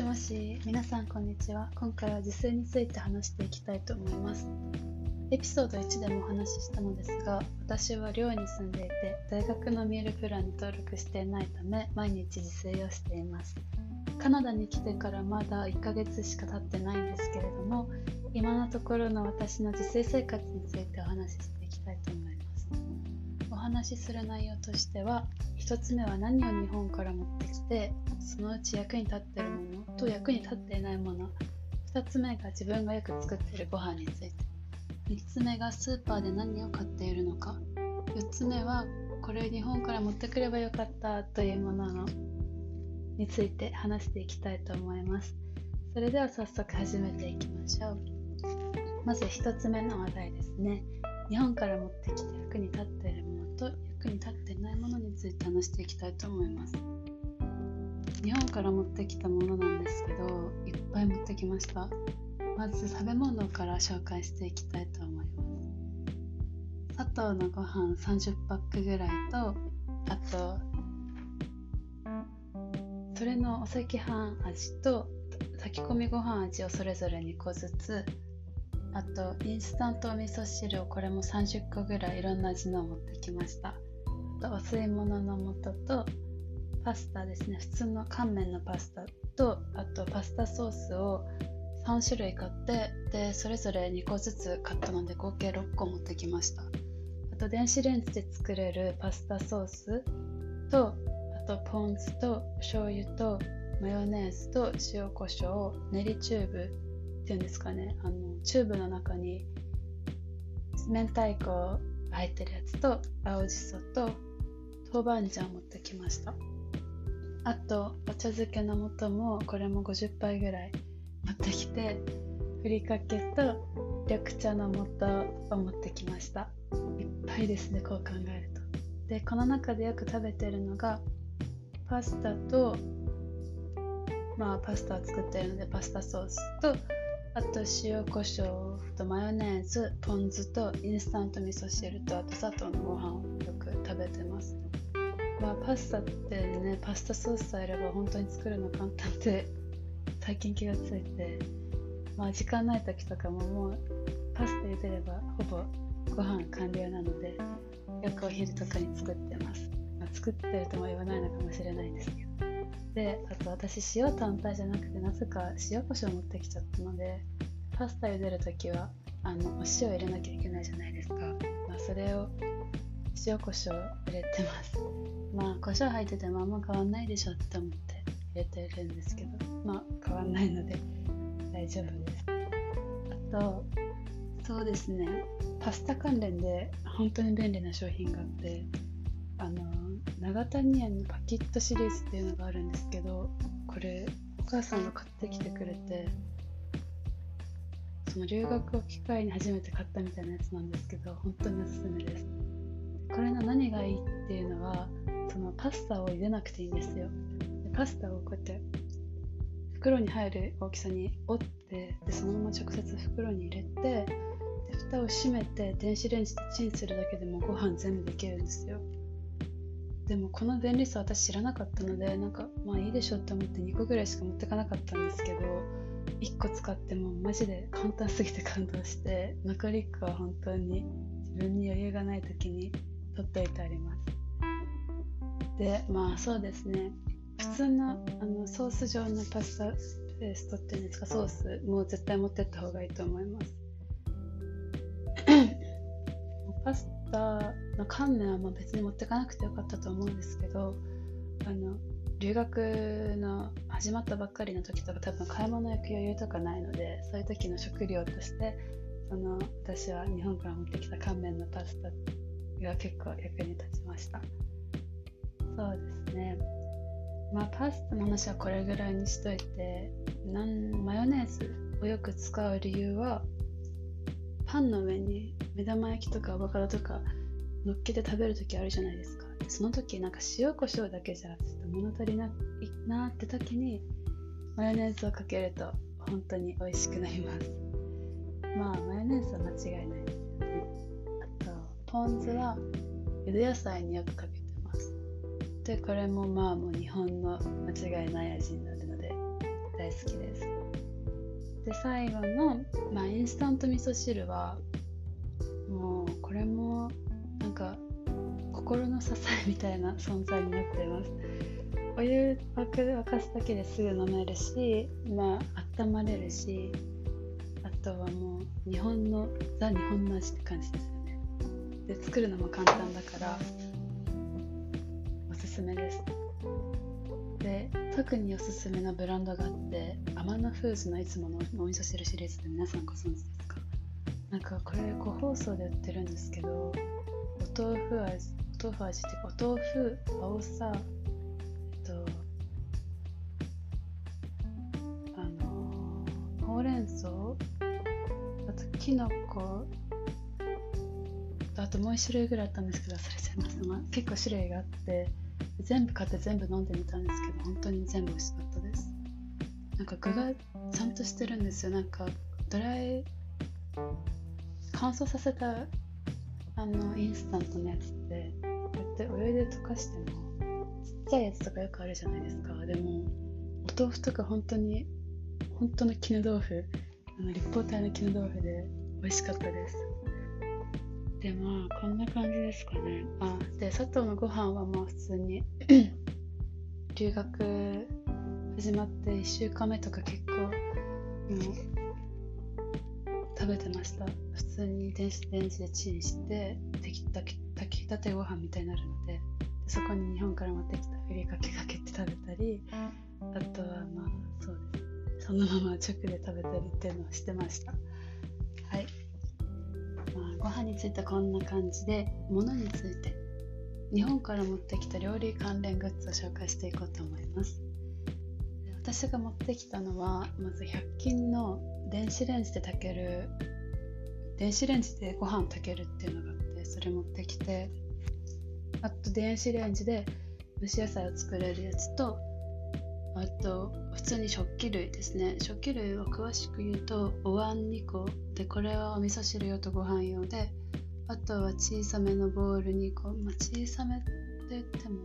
しもし、皆さんこんにちは。今回は自炊について話していきたいと思います。エピソード1でもお話ししたのですが、私は寮に住んでいて、大学のミールプランに登録していないため、毎日自炊をしています。カナダに来てからまだ1ヶ月しか経ってないんですけれども、今のところの私の自炊生活についてお話ししていきたいと思います。お話しする内容としては、1つ目は何を日本から持ってきてそのうち役に立っているものと役に立っていないもの。2つ目が自分がよく作っているご飯について。3つ目がスーパーで何を買っているのか。4つ目はこれ日本から持ってくればよかったというもののについて話していきたいと思います。それでは早速始めていきましょう。まず1つ目の話題ですね。日本から持ってきて役に立っているものと役に立っていないものについて話していきたいと思います。日本から持ってきたものなんですけどいっぱい持ってきました。まず食べ物から紹介していきたいと思います。砂糖のご飯30パックぐらいとあとそれのお赤飯味と炊き込みご飯味をそれぞれ2個ずつあとインスタントお味噌汁をこれも30個ぐらいいろんな味のを持ってきました。とお吸い物の素とパスタですね。普通の乾麺のパスタとあとパスタソースを3種類買ってでそれぞれ2個ずつ買ったので合計6個持ってきました。あと電子レンジで作れるパスタソースとあとポン酢と醤油とマヨネーズと塩コショウ練りチューブっていうんですかね。あのチューブの中に明太子入ってるやつと青じそと豆板醤持ってきました。あとお茶漬けの素もこれも50杯ぐらい持ってきてふりかけと緑茶の素を持ってきました。いっぱいですねこう考えると。でこの中でよく食べてるのがパスタとまあパスタを作ってるのでパスタソースとあと塩コショウとマヨネーズポン酢とインスタント味噌汁とあと砂糖のご飯をよく食べてます。まあパスタってねパスタソースさえあれば本当に作るの簡単って最近気がついてまあ時間ない時とかももうパスタ茹でればほぼご飯完了なのでよくお昼とかに作ってます、まあ、作ってるとも言わないのかもしれないですけど。であと私塩単体じゃなくてなぜか塩コショウ持ってきちゃったのでパスタ茹でる時はあのお塩入れなきゃいけないじゃないですか、まあ、それを塩コショウ入れてます。まあ胡椒入っててもあんま変わんないでしょって思って入れてるんですけど。まあ変わんないので大丈夫です。あとそうですね。パスタ関連で本当に便利な商品があってあの長谷園のパキットシリーズっていうのがあるんですけどこれお母さんが買ってきてくれてその留学を機会に初めて買ったみたいなやつなんですけど本当におすすめです。これの何がいいっていうのはそのパスタを茹でなくていいんですよ。でパスタをこうやって袋に入る大きさに折ってでそのまま直接袋に入れてで蓋を閉めて電子レンジでチンするだけでもご飯全部できるんですよ。でもこの便利さ私知らなかったのでなんかまあいいでしょって思って2個ぐらいしか持ってかなかったんですけど1個使ってもマジで簡単すぎて感動して残り1個は本当に自分に余裕がない時に取っておいてあります。でまあそうですね。普通のあのソース状のパスタペーストっていうんですか？ソースもう絶対持ってった方がいいと思います。パスタの乾麺はまあ別に持ってかなくてよかったと思うんですけどあの留学の始まったばっかりの時とか多分買い物行く余裕とかないのでそういう時の食料としてその私は日本から持ってきた乾麺のパスタが結構役に立ちました。そうですね。まあパスタの話はこれぐらいにしといてなんマヨネーズをよく使う理由はパンの上に目玉焼きとかアボカドとか乗っけて食べる時あるじゃないですか。その時なんか塩コショウだけじゃちょっと物足りないなって時にマヨネーズをかけると本当に美味しくなります。まあマヨネーズは間違いない。ですポン酢はゆで野菜によくかけてます。でこれもまあもう日本の間違いない味になるので大好きです。で最後の、まあ、インスタント味噌汁はもうこれもなんか心の支えみたいな存在になっています。お湯沸かすだけですぐ飲めるしまあ温まれるしあとはもう日本のザ日本の味って感じですね。で作るのも簡単だからおすすめです。で特におすすめのブランドがあって天野フーズのいつものお味噌汁シリーズで皆さんご存知ですか？なんかこれ個包装で売ってるんですけどお豆腐味お豆腐味っていうかお豆腐青さえっとあの、ほうれん草あときのこともう一種類ぐらいあったんですけど忘れちゃいました、まあ、結構種類があって全部買って全部飲んでみたんですけど本当に全部美味しかったです。なんか具がちゃんとしてるんですよ。なんかドライ乾燥させたあのインスタントのやつってこうやってお湯で溶かしてもちっちゃいやつとかよくあるじゃないですか。でもお豆腐とか本当に本当の絹豆腐あの立方体の絹豆腐で美味しかったです。でまあこんな感じですかね。あで佐藤のご飯はまあ普通に 留学始まって1週間目とか結構もう食べてました。普通に電子レンジでチンして炊き炊きたてご飯みたいになるのでそこに日本から持ってきたふりかけかけて食べたりあとはまあそうです。そのまま直で食べたりっていうのをしてました。はい。ご飯についてこんな感じで物について日本から持ってきた料理関連グッズを紹介していこうと思います。私が持ってきたのはまず100均の電子レンジで炊ける電子レンジでご飯炊けるっていうのがあってそれ持ってきてあと電子レンジで蒸し野菜を作れるやつとあと普通に食器類ですね。食器類を詳しく言うとお椀2個。でこれはお味噌汁用とご飯用であとは小さめのボウル2個、まあ、小さめって言っても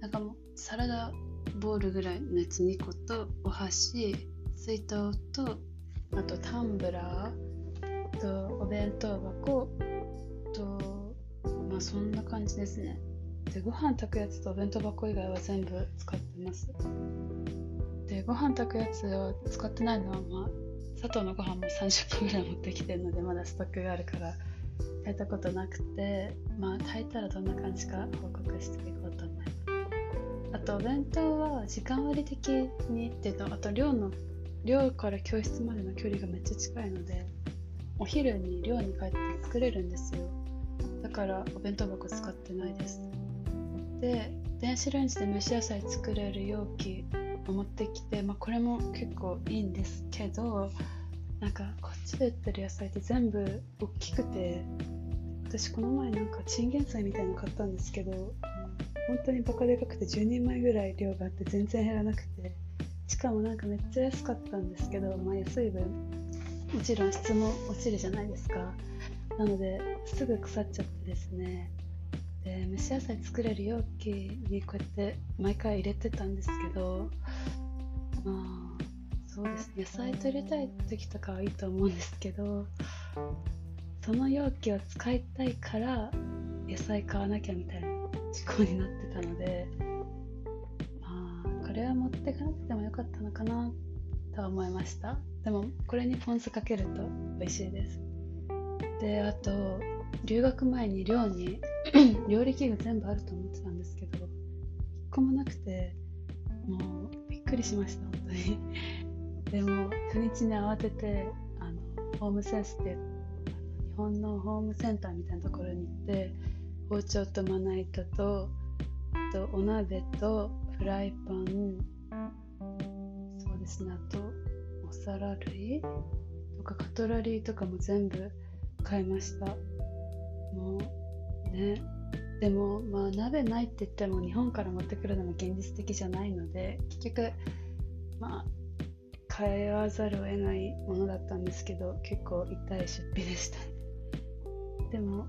なんかもうサラダボウルぐらいのやつ2個とお箸水筒とあとタンブラーとお弁当箱とまあそんな感じですね。でご飯炊くやつとお弁当箱以外は全部使ってます。でご飯炊くやつを使ってないのはまあ佐藤のご飯も30分ぐらい持ってきてるのでまだストックがあるから炊いたことなくてまあ炊いたらどんな感じか報告していこうと思いますあとお弁当は時間割的にっていうのあと寮の寮から教室までの距離がめっちゃ近いのでお昼に寮に帰って作れるんですよ。だからお弁当箱使ってないです。で電子レンジで蒸し野菜作れる容器持ってきて、まあ、これも結構いいんですけどなんかこっちで売ってる野菜って全部大きくて私この前なんかチンゲン菜みたいなの買ったんですけど本当にバカでかくて10人前ぐらい量があって全然減らなくてしかもなんかめっちゃ安かったんですけど、まあ、安い分もちろん質も落ちるじゃないですか。なのですぐ腐っちゃってですね。で蒸し野菜作れる容器にこうやって毎回入れてたんですけどあそうです。野菜取りたい時とかはいいと思うんですけどその容器を使いたいから野菜買わなきゃみたいな思考になってたのでまあこれは持ってかなくてもよかったのかなとは思いました。でもこれにポン酢かけると美味しいです。であと留学前に寮に 料理器具全部あると思ってたんですけど1個もなくてもうくりしました本当に。でも初日に慌ててあのホームセンスって日本のホームセンターみたいなところに行って包丁とまな板ととお鍋とフライパンそうですねあとお皿類とかカトラリーとかも全部買いました。もうね。でもまあ鍋ないって言っても日本から持ってくるのも現実的じゃないので結局まあ買わざるを得ないものだったんですけど結構痛い出費でしたね。でも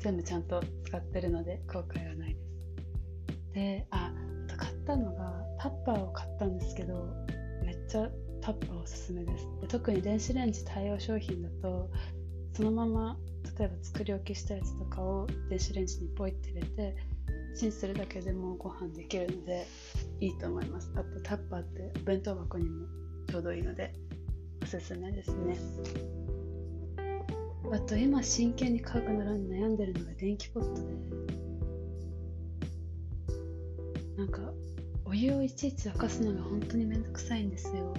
全部ちゃんと使ってるので後悔はないです。でああと買ったのがタッパーを買ったんですけどめっちゃタッパーおすすめです。で特に電子レンジ対応商品だとそのまま例えば作り置きしたやつとかを電子レンジにポイって入れてチンするだけでもご飯できるのでいいと思います。あとタッパーってお弁当箱にもちょうどいいのでおすすめですね。あと今真剣に買うかならに悩んでるのが電気ポットでなんかお湯をいちいち沸かすのが本当にめんどくさいんですよ。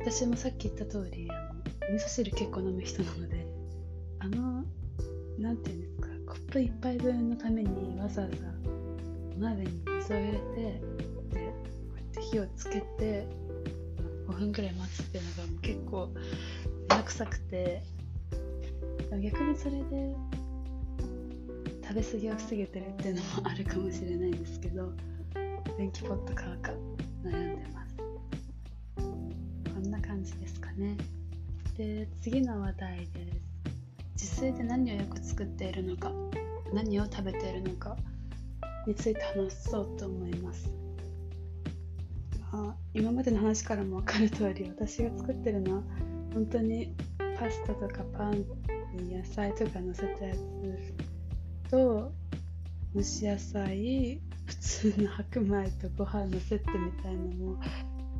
私もさっき言った通りあの味噌汁結構飲む人なのでップ1杯分のためにわざわざお鍋に水を入れてでこうやって火をつけて5分ぐらい待つっていうのがもう結構めんどくさくて逆にそれで食べ過ぎを防げてるっていうのもあるかもしれないんですけど電気ポット買うか悩んでます。こんな感じですかね。で次の話題です。自炊で何をよく作っているのか。何を食べているのかについて話そうと思います。あ今までの話からも分かる通り私が作ってるのは本当にパスタとかパンに野菜とか乗せたやつと蒸し野菜普通の白米とご飯のセットみたいなのも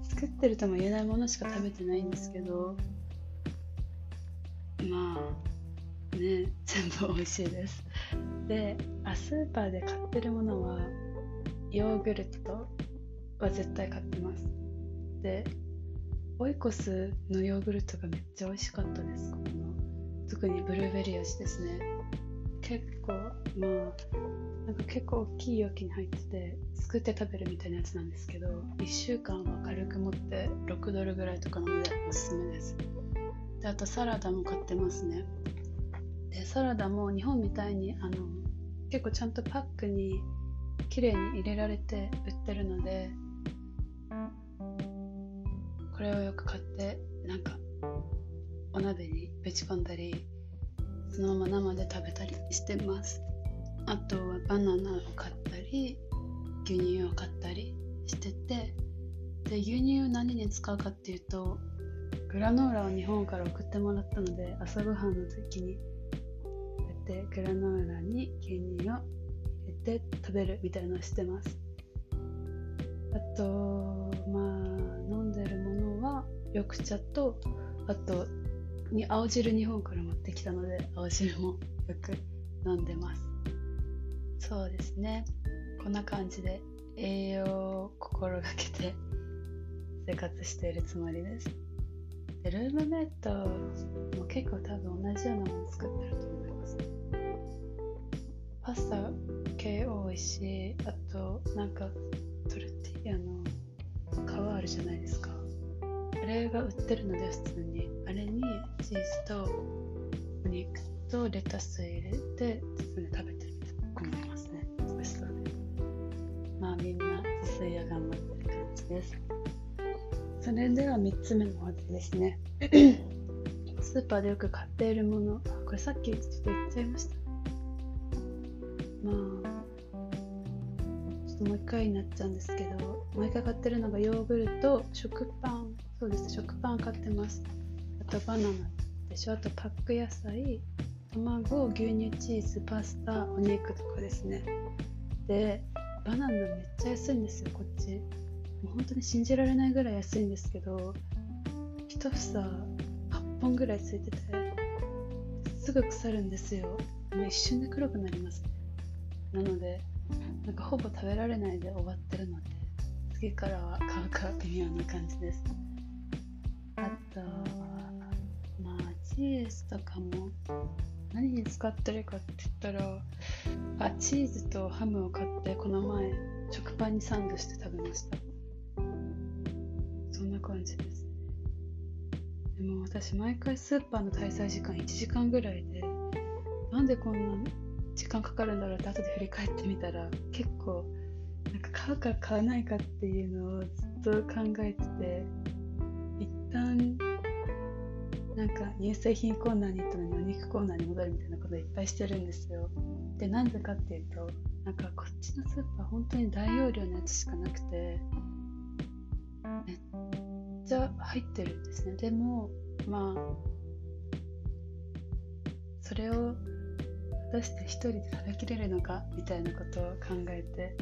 作ってるとも言えないものしか食べてないんですけどまあね全部美味しいです。であスーパーで買ってるものはヨーグルトは絶対買ってます。でオイコスのヨーグルトがめっちゃ美味しかったです。この特にブルーベリー味ですね。結構まあなんか結構大きい容器に入ってて作って食べるみたいなやつなんですけど1週間は軽く持って6ドルぐらいとかなのでおすすめです。であとサラダも買ってますね。でサラダも日本みたいにあの結構ちゃんとパックに綺麗に入れられて売ってるのでこれをよく買ってなんかお鍋にぶち込んだりそのまま生で食べたりしてます。あとはバナナを買ったり牛乳を買ったりしててで牛乳を何に使うかっていうとグラノーラを日本から送ってもらったので朝ごはんの時にこうやってグラノーラに牛乳を入れて食べるみたいなのをしてます。あとまあ飲んでるものは緑茶とあとに青汁日本から持ってきたので青汁もよく飲んでます。そうですね。こんな感じで栄養を心がけて生活しているつもりです。でルームメイトも結構多分同じようなもの作ってると思いますパスタ系多いしあとなんかトルティーヤの皮あるじゃないですか。あれが売ってるので普通に。あれにチーズとお肉とレタス入れて包んで食べてると思いますね。美味しそうで。まあみんな自炊は頑張ってる感じです。それでは3つ目の話題ですね。スーパーでよく買っているもの。これさっきちょっと言っちゃいましたまあちょっともう一回になっちゃうんですけど毎回買ってるのがヨーグルト食パン。そうです食パン買ってます。あとバナナでしょ。あとパック野菜。卵牛乳チーズパスタお肉とかですね。でバナナめっちゃ安いんですよこっち。もう本当に信じられないぐらい安いんですけど1房8本ぐらいついててすぐ腐るんですよ。もう一瞬で黒くなります。なのでなんかほぼ食べられないで終わってるので次からは買うか微妙な感じです。あとまあチーズとかも何に使ってるかって言ったらあチーズとハムを買ってこの前食パンにサンドして食べました。そんな感じです。でも私毎回スーパーの滞在時間1時間ぐらいでなんでこんな時間かかるんだろうって後で振り返ってみたら結構なんか買うか買わないかっていうのをずっと考えてて一旦なんか乳製品コーナーに行ったのにお肉コーナーに戻るみたいなこといっぱいしてるんですよ。でなんでかっていうとなんかこっちのスーパー本当に大容量のやつしかなくてめっちちゃ入ってるんですね。でもまあそれを果たして一人で食べきれるのか？みたいなことを考えて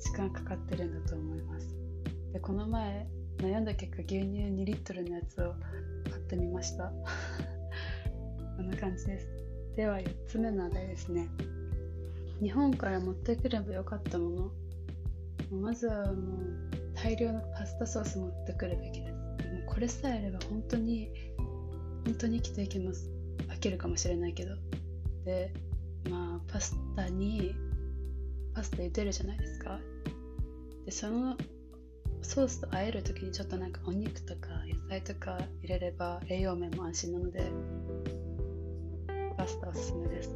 時間かかってるんだと思います。でこの前悩んだ結果牛乳2リットルのやつを買ってみました。こんな感じです。では4つ目の題ですね。日本から持ってくればよかったもの。まずはもう大量のパスタソース持ってくるべきです。もうこれさえあれば本当に本当に生きていけます。飽きるかもしれないけど。でまあパスタにパスタ茹でるじゃないですか。でそのソースと和える時にちょっとなんかお肉とか野菜とか入れれば栄養面も安心なのでパスタおすすめです。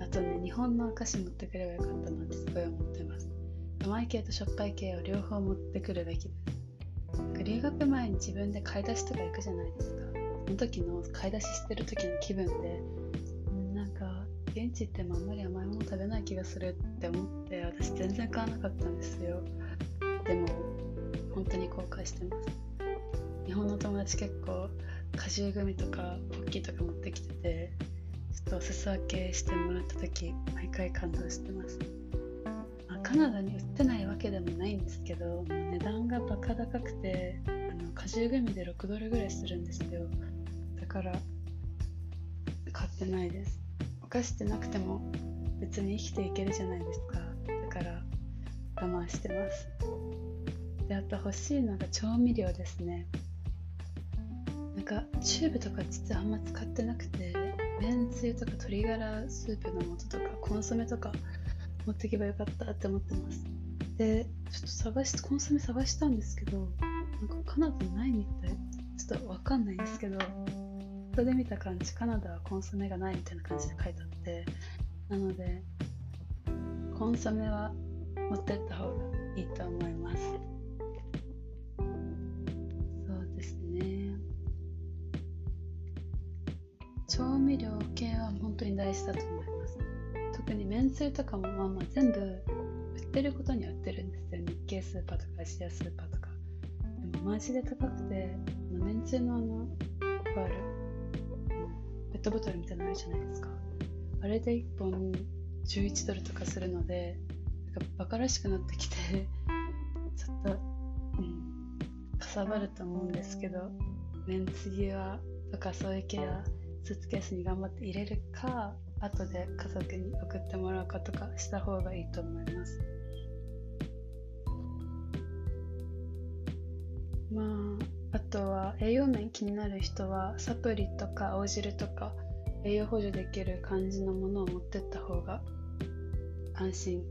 あとね日本のお菓子持ってくればよかったなってすごい思ってます。甘い系としょっぱい系を両方持ってくるべきです。留学前に自分で買い出しとか行くじゃないですか。その時の買い出ししてる時の気分で現地ってもあんまり甘いもの食べない気がするって思って私全然買わなかったんですよ。でも本当に後悔してます。日本の友達結構果汁グミとかポッキーとか持ってきててちょっとお裾分けしてもらった時毎回感動してます、まあ、カナダに売ってないわけでもないんですけど値段がバカ高くてあの果汁グミで6ドルぐらいするんですよ。だから買ってないです。お菓子ってなくても別に生きていけるじゃないですか。だから我慢してます。であと欲しいのが調味料ですね。なんかチューブとか実はあんま使ってなくてめんつゆとか鶏ガラスープの素とかコンソメとか持っていけばよかったって思ってます。でちょっと探しコンソメ探したんですけどなんかカナダないみたい。ちょっとわかんないんですけどそれで見た感じカナダはコンソメがないみたいな感じで書いてあってなのでコンソメは持ってった方がいいと思います。そうですね。調味料系は本当に大事だと思います。特にめんつゆとかもまあまあ全部売ってることには売ってるんですよ。日系スーパーとかアジアスーパーとか。でもマジで高くてめんつゆのあのある？ットボトルみたいなのあるじゃないですか。あれで1本11ドルとかするのでなんかバカらしくなってきてちょっと、うん、かさばると思うんですけどめんつゆはとかそういう系はスーツケースに頑張って入れるか後で家族に送ってもらうかとかした方がいいと思います。まああとは栄養面気になる人はサプリとか青汁とか栄養補助できる感じのものを持ってった方が安心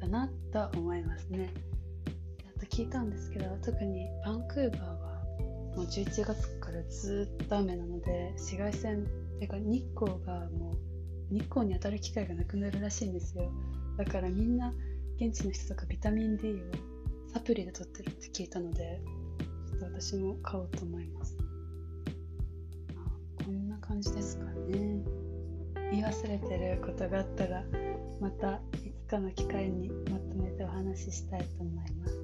だなと思いますね。あと聞いたんですけど特にバンクーバーはもう11月からずっと雨なので紫外線っていうか日光がもう日光に当たる機会がなくなるらしいんですよ。だからみんな現地の人とかビタミン D をサプリで取ってるって聞いたので私も買おうと思います。こんな感じですかね。言い忘れてることがあったらまたいつかの機会にまとめてお話ししたいと思います。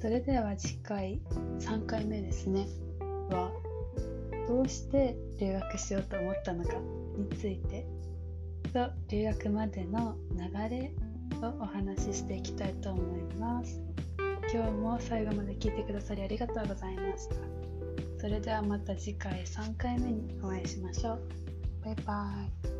それでは次回3回目ですね。はどうして留学しようと思ったのかについて。と留学までの流れをお話ししていきたいと思います。今日も最後まで聞いてくださりありがとうございました。それではまた次回3回目にお会いしましょう。バイバイ。